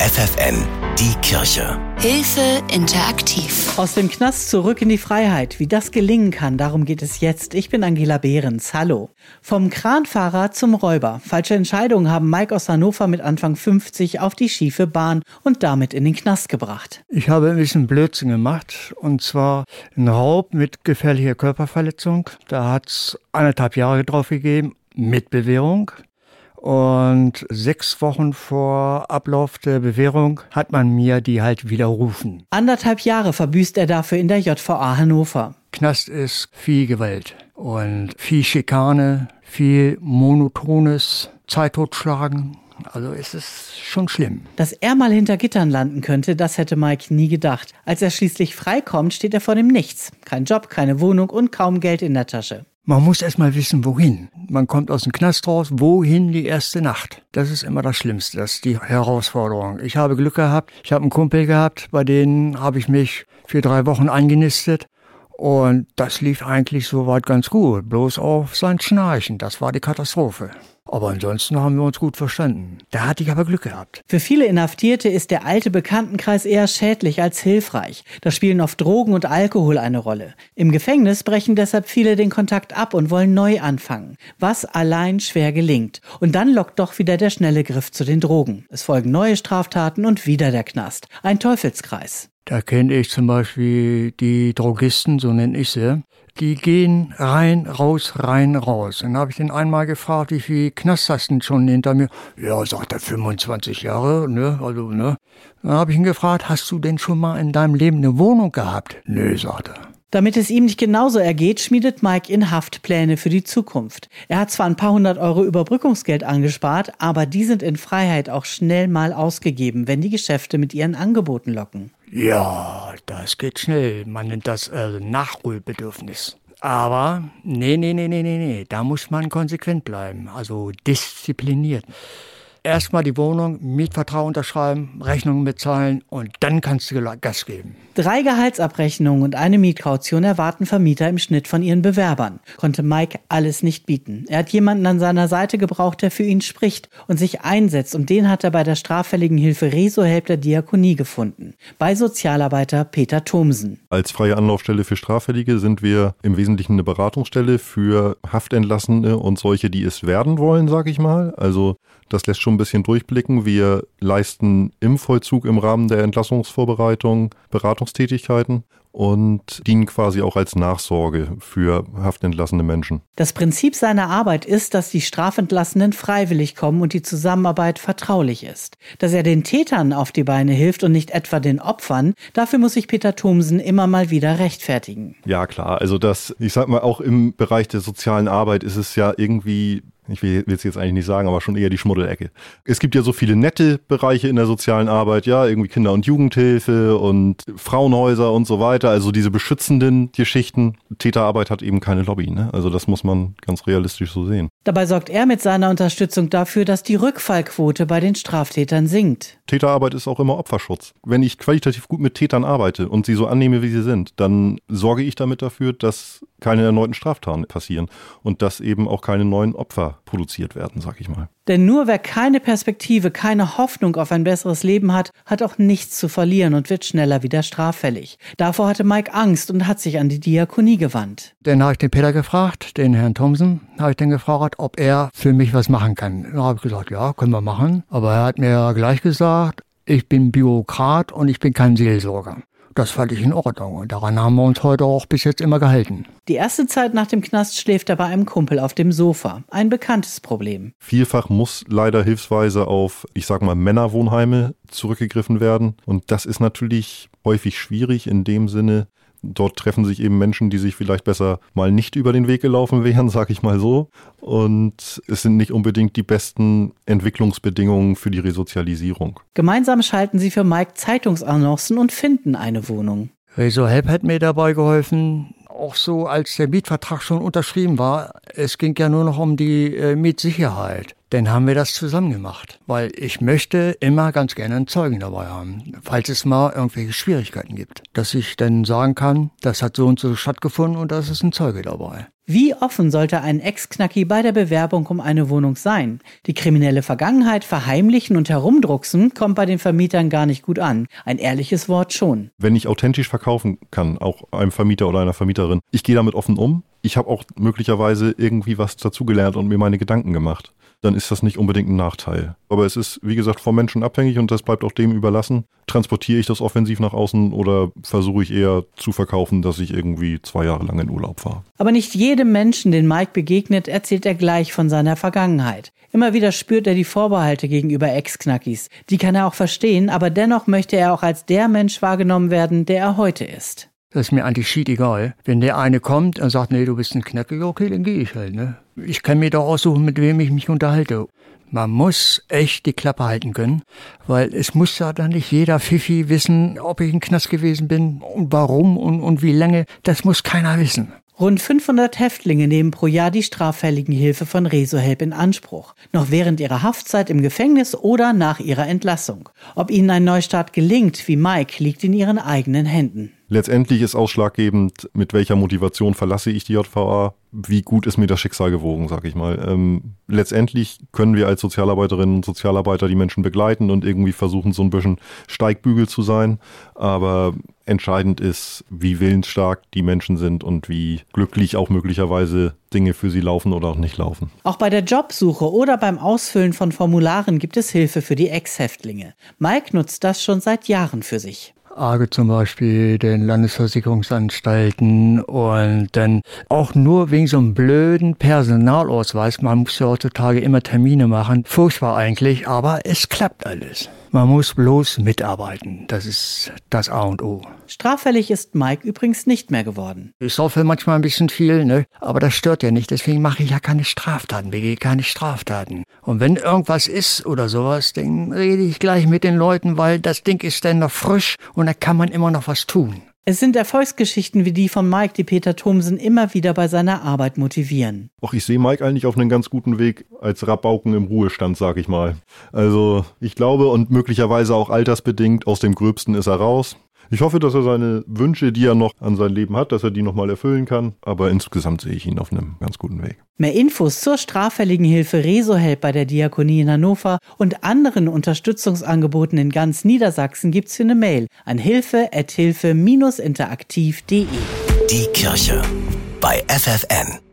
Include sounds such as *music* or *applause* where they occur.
FFN, die Kirche. Hilfe interaktiv. Aus dem Knast zurück in die Freiheit. Wie das gelingen kann, darum geht es jetzt. Ich bin Angela Behrens. Hallo. Vom Kranfahrer zum Räuber. Falsche Entscheidungen haben Mike aus Hannover mit Anfang 50 auf die schiefe Bahn und damit in den Knast gebracht. Ich habe ein bisschen Blödsinn gemacht. Und zwar ein Raub mit gefährlicher Körperverletzung. Da hat es anderthalb Jahre drauf gegeben. Mit Bewährung. Und sechs Wochen vor Ablauf der Bewährung hat man mir die halt widerrufen. Anderthalb Jahre verbüßt er dafür in der JVA Hannover. Knast ist viel Gewalt und viel Schikane, viel monotones Zeittotschlagen. Also es ist schon schlimm. Dass er mal hinter Gittern landen könnte, das hätte Mike nie gedacht. Als er schließlich freikommt, steht er vor dem Nichts. Kein Job, keine Wohnung und kaum Geld in der Tasche. Man muss erst mal wissen, wohin. Man kommt aus dem Knast raus, wohin die erste Nacht. Das ist immer das Schlimmste, das ist die Herausforderung. Ich habe Glück gehabt, ich habe einen Kumpel gehabt, bei denen habe ich mich für drei Wochen eingenistet. Und das lief eigentlich soweit ganz gut, bloß auf sein Schnarchen, das war die Katastrophe. Aber ansonsten haben wir uns gut verstanden. Da hatte ich aber Glück gehabt. Für viele Inhaftierte ist der alte Bekanntenkreis eher schädlich als hilfreich. Da spielen oft Drogen und Alkohol eine Rolle. Im Gefängnis brechen deshalb viele den Kontakt ab und wollen neu anfangen, was allein schwer gelingt. Und dann lockt doch wieder der schnelle Griff zu den Drogen. Es folgen neue Straftaten und wieder der Knast. Ein Teufelskreis. Da kenne ich zum Beispiel die Drogisten, so nenne ich sie. Die gehen rein, raus, rein, raus. Dann habe ich den einmal gefragt, wie viel Knast hast du schon hinter mir? Ja, sagt er, 25 Jahre, ne, also, ne. Dann habe ich ihn gefragt, hast du denn schon mal in deinem Leben eine Wohnung gehabt? Nö, sagt er. Damit es ihm nicht genauso ergeht, schmiedet Mike in Haft Pläne für die Zukunft. Er hat zwar ein paar hundert Euro Überbrückungsgeld angespart, aber die sind in Freiheit auch schnell mal ausgegeben, wenn die Geschäfte mit ihren Angeboten locken. Ja, das geht schnell. Man nennt das äh, Nachholbedürfnis. Aber nee, nee, nee, nee, nee, nee, da muss man konsequent bleiben, also diszipliniert erstmal die Wohnung, Mietvertrag unterschreiben, Rechnungen bezahlen und dann kannst du Gas geben. Drei Gehaltsabrechnungen und eine Mietkaution erwarten Vermieter im Schnitt von ihren Bewerbern. Konnte Mike alles nicht bieten. Er hat jemanden an seiner Seite gebraucht, der für ihn spricht und sich einsetzt und den hat er bei der straffälligen Hilfe Resohelp der Diakonie gefunden. Bei Sozialarbeiter Peter Thomsen. Als freie Anlaufstelle für Straffällige sind wir im Wesentlichen eine Beratungsstelle für Haftentlassene und solche, die es werden wollen, sag ich mal. Also das lässt schon ein bisschen durchblicken. Wir leisten im Vollzug im Rahmen der Entlassungsvorbereitung Beratungstätigkeiten und dienen quasi auch als Nachsorge für haftentlassene Menschen. Das Prinzip seiner Arbeit ist, dass die Strafentlassenen freiwillig kommen und die Zusammenarbeit vertraulich ist. Dass er den Tätern auf die Beine hilft und nicht etwa den Opfern, dafür muss sich Peter Thomsen immer mal wieder rechtfertigen. Ja, klar. Also das, ich sag mal, auch im Bereich der sozialen Arbeit ist es ja irgendwie ich will es jetzt eigentlich nicht sagen, aber schon eher die Schmuddelecke. Es gibt ja so viele nette Bereiche in der sozialen Arbeit, ja, irgendwie Kinder- und Jugendhilfe und Frauenhäuser und so weiter, also diese beschützenden Geschichten. Täterarbeit hat eben keine Lobby, ne? Also das muss man ganz realistisch so sehen. Dabei sorgt er mit seiner Unterstützung dafür, dass die Rückfallquote bei den Straftätern sinkt. Täterarbeit ist auch immer Opferschutz. Wenn ich qualitativ gut mit Tätern arbeite und sie so annehme, wie sie sind, dann sorge ich damit dafür, dass keine erneuten Straftaten passieren und dass eben auch keine neuen Opfer produziert werden, sag ich mal. Denn nur wer keine Perspektive, keine Hoffnung auf ein besseres Leben hat, hat auch nichts zu verlieren und wird schneller wieder straffällig. Davor hatte Mike Angst und hat sich an die Diakonie gewandt. Dann habe ich den Peter gefragt, den Herrn Thomsen, habe ich den gefragt, ob er für mich was machen kann. Dann habe ich gesagt, ja, können wir machen. Aber er hat mir gleich gesagt, ich bin Bürokrat und ich bin kein Seelsorger. Das fand ich in Ordnung und daran haben wir uns heute auch bis jetzt immer gehalten. Die erste Zeit nach dem Knast schläft er bei einem Kumpel auf dem Sofa. Ein bekanntes Problem. Vielfach muss leider hilfsweise auf, ich sag mal, Männerwohnheime zurückgegriffen werden. Und das ist natürlich häufig schwierig in dem Sinne, Dort treffen sich eben Menschen, die sich vielleicht besser mal nicht über den Weg gelaufen *laughs* wären, sag ich mal so. Und es sind nicht unbedingt die besten Entwicklungsbedingungen für die Resozialisierung. Gemeinsam schalten sie für Mike Zeitungsannoncen und finden eine Wohnung. Reso Help hat mir dabei geholfen, auch so, als der Mietvertrag schon unterschrieben war. Es ging ja nur noch um die äh, Mietsicherheit. Dann haben wir das zusammen gemacht. Weil ich möchte immer ganz gerne einen Zeugen dabei haben, falls es mal irgendwelche Schwierigkeiten gibt. Dass ich dann sagen kann, das hat so und so stattgefunden und da ist ein Zeuge dabei. Wie offen sollte ein Ex-Knacki bei der Bewerbung um eine Wohnung sein? Die kriminelle Vergangenheit verheimlichen und herumdrucksen kommt bei den Vermietern gar nicht gut an. Ein ehrliches Wort schon. Wenn ich authentisch verkaufen kann, auch einem Vermieter oder einer Vermieterin, ich gehe damit offen um. Ich habe auch möglicherweise irgendwie was dazugelernt und mir meine Gedanken gemacht dann ist das nicht unbedingt ein Nachteil. Aber es ist, wie gesagt, vom Menschen abhängig und das bleibt auch dem überlassen. Transportiere ich das offensiv nach außen oder versuche ich eher zu verkaufen, dass ich irgendwie zwei Jahre lang in Urlaub fahre? Aber nicht jedem Menschen, den Mike begegnet, erzählt er gleich von seiner Vergangenheit. Immer wieder spürt er die Vorbehalte gegenüber Ex-Knackis. Die kann er auch verstehen, aber dennoch möchte er auch als der Mensch wahrgenommen werden, der er heute ist. Das ist mir eigentlich schied egal. Wenn der eine kommt und sagt, nee, du bist ein Knackig, okay, dann gehe ich halt, ne? Ich kann mir doch aussuchen, mit wem ich mich unterhalte. Man muss echt die Klappe halten können, weil es muss ja dann nicht jeder Fifi wissen, ob ich ein Knast gewesen bin und warum und, und wie lange. Das muss keiner wissen. Rund 500 Häftlinge nehmen pro Jahr die straffälligen Hilfe von Resohelp in Anspruch, noch während ihrer Haftzeit im Gefängnis oder nach ihrer Entlassung. Ob ihnen ein Neustart gelingt, wie Mike, liegt in ihren eigenen Händen. Letztendlich ist ausschlaggebend, mit welcher Motivation verlasse ich die JVA, wie gut ist mir das Schicksal gewogen, sag ich mal. Ähm, letztendlich können wir als Sozialarbeiterinnen und Sozialarbeiter die Menschen begleiten und irgendwie versuchen, so ein bisschen Steigbügel zu sein. Aber entscheidend ist, wie willensstark die Menschen sind und wie glücklich auch möglicherweise Dinge für sie laufen oder auch nicht laufen. Auch bei der Jobsuche oder beim Ausfüllen von Formularen gibt es Hilfe für die Ex-Häftlinge. Mike nutzt das schon seit Jahren für sich. AGE zum Beispiel, den Landesversicherungsanstalten und dann auch nur wegen so einem blöden Personalausweis. Man muss ja heutzutage immer Termine machen. Furchtbar eigentlich, aber es klappt alles. Man muss bloß mitarbeiten. Das ist das A und O. Straffällig ist Mike übrigens nicht mehr geworden. Ich saufe manchmal ein bisschen viel, ne? aber das stört ja nicht. Deswegen mache ich ja keine Straftaten, begehe keine Straftaten. Und wenn irgendwas ist oder sowas, dann rede ich gleich mit den Leuten, weil das Ding ist dann noch frisch und da kann man immer noch was tun. Es sind Erfolgsgeschichten wie die von Mike, die Peter Thomsen immer wieder bei seiner Arbeit motivieren. Och, ich sehe Mike eigentlich auf einem ganz guten Weg als Rabauken im Ruhestand, sag ich mal. Also, ich glaube und möglicherweise auch altersbedingt, aus dem Gröbsten ist er raus. Ich hoffe, dass er seine Wünsche, die er noch an sein Leben hat, dass er die nochmal erfüllen kann. Aber insgesamt sehe ich ihn auf einem ganz guten Weg. Mehr Infos zur straffälligen Hilfe Resohelp bei der Diakonie in Hannover und anderen Unterstützungsangeboten in ganz Niedersachsen gibt's für eine Mail an hilfe-interaktiv.de. Die Kirche bei FFN.